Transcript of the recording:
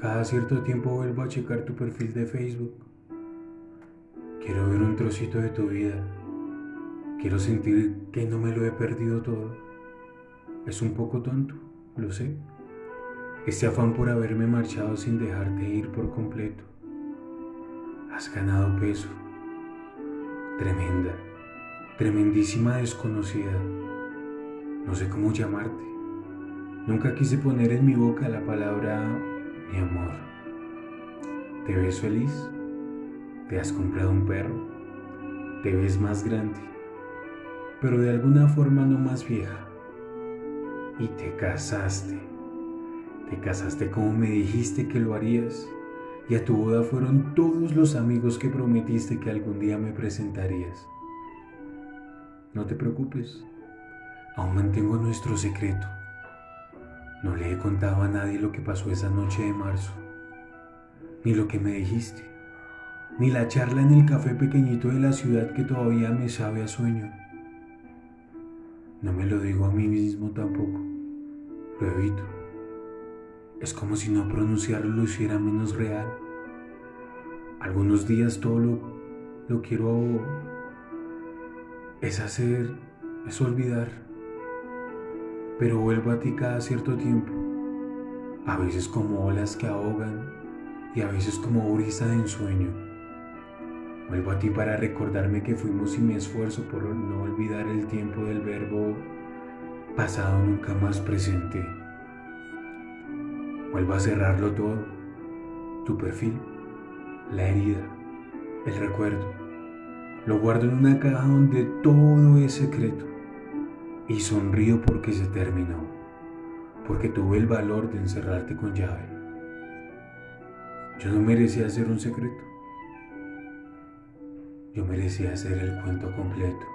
Cada cierto tiempo vuelvo a checar tu perfil de Facebook. Quiero ver un trocito de tu vida. Quiero sentir que no me lo he perdido todo. Es un poco tonto, lo sé. Este afán por haberme marchado sin dejarte ir por completo. Has ganado peso. Tremenda, tremendísima desconocida. No sé cómo llamarte. Nunca quise poner en mi boca la palabra mi amor. ¿Te ves feliz? ¿Te has comprado un perro? ¿Te ves más grande? Pero de alguna forma no más vieja. Y te casaste. Te casaste como me dijiste que lo harías. Y a tu boda fueron todos los amigos que prometiste que algún día me presentarías. No te preocupes. Aún mantengo nuestro secreto. No le he contado a nadie lo que pasó esa noche de marzo, ni lo que me dijiste, ni la charla en el café pequeñito de la ciudad que todavía me sabe a sueño. No me lo digo a mí mismo tampoco, lo evito. Es como si no pronunciarlo lo hiciera menos real. Algunos días todo lo, lo quiero es hacer, es olvidar pero vuelvo a ti cada cierto tiempo, a veces como olas que ahogan y a veces como brisa de ensueño. Vuelvo a ti para recordarme que fuimos y me esfuerzo por no olvidar el tiempo del verbo pasado nunca más presente. Vuelvo a cerrarlo todo, tu perfil, la herida, el recuerdo. Lo guardo en una caja donde todo es secreto y sonrío porque se terminó, porque tuve el valor de encerrarte con llave. Yo no merecía hacer un secreto, yo merecía hacer el cuento completo.